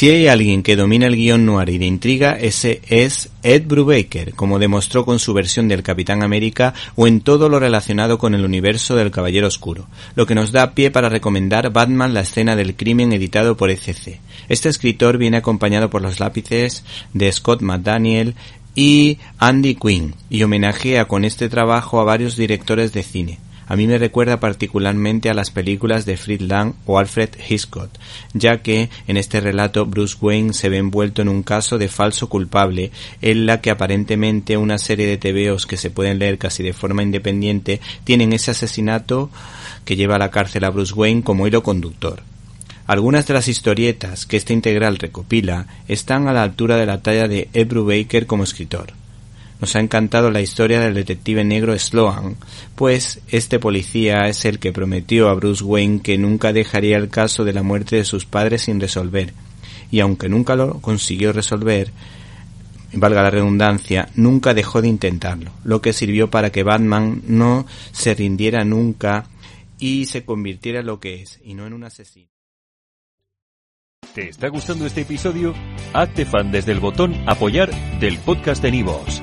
Si hay alguien que domina el guion noir y de intriga, ese es Ed Brubaker, como demostró con su versión del Capitán América o en todo lo relacionado con el universo del Caballero Oscuro, lo que nos da pie para recomendar Batman la escena del crimen editado por ECC. Este escritor viene acompañado por los lápices de Scott McDaniel y Andy Quinn y homenajea con este trabajo a varios directores de cine. A mí me recuerda particularmente a las películas de Fritz Lang o Alfred Hitchcock, ya que en este relato Bruce Wayne se ve envuelto en un caso de falso culpable, en la que aparentemente una serie de TVOs que se pueden leer casi de forma independiente tienen ese asesinato que lleva a la cárcel a Bruce Wayne como hilo conductor. Algunas de las historietas que este integral recopila están a la altura de la talla de Ed Baker como escritor. Nos ha encantado la historia del detective negro Sloan, pues este policía es el que prometió a Bruce Wayne que nunca dejaría el caso de la muerte de sus padres sin resolver, y aunque nunca lo consiguió resolver, valga la redundancia, nunca dejó de intentarlo, lo que sirvió para que Batman no se rindiera nunca y se convirtiera en lo que es, y no en un asesino. ¿Te está gustando este episodio? Hazte fan desde el botón apoyar del podcast de Nivos.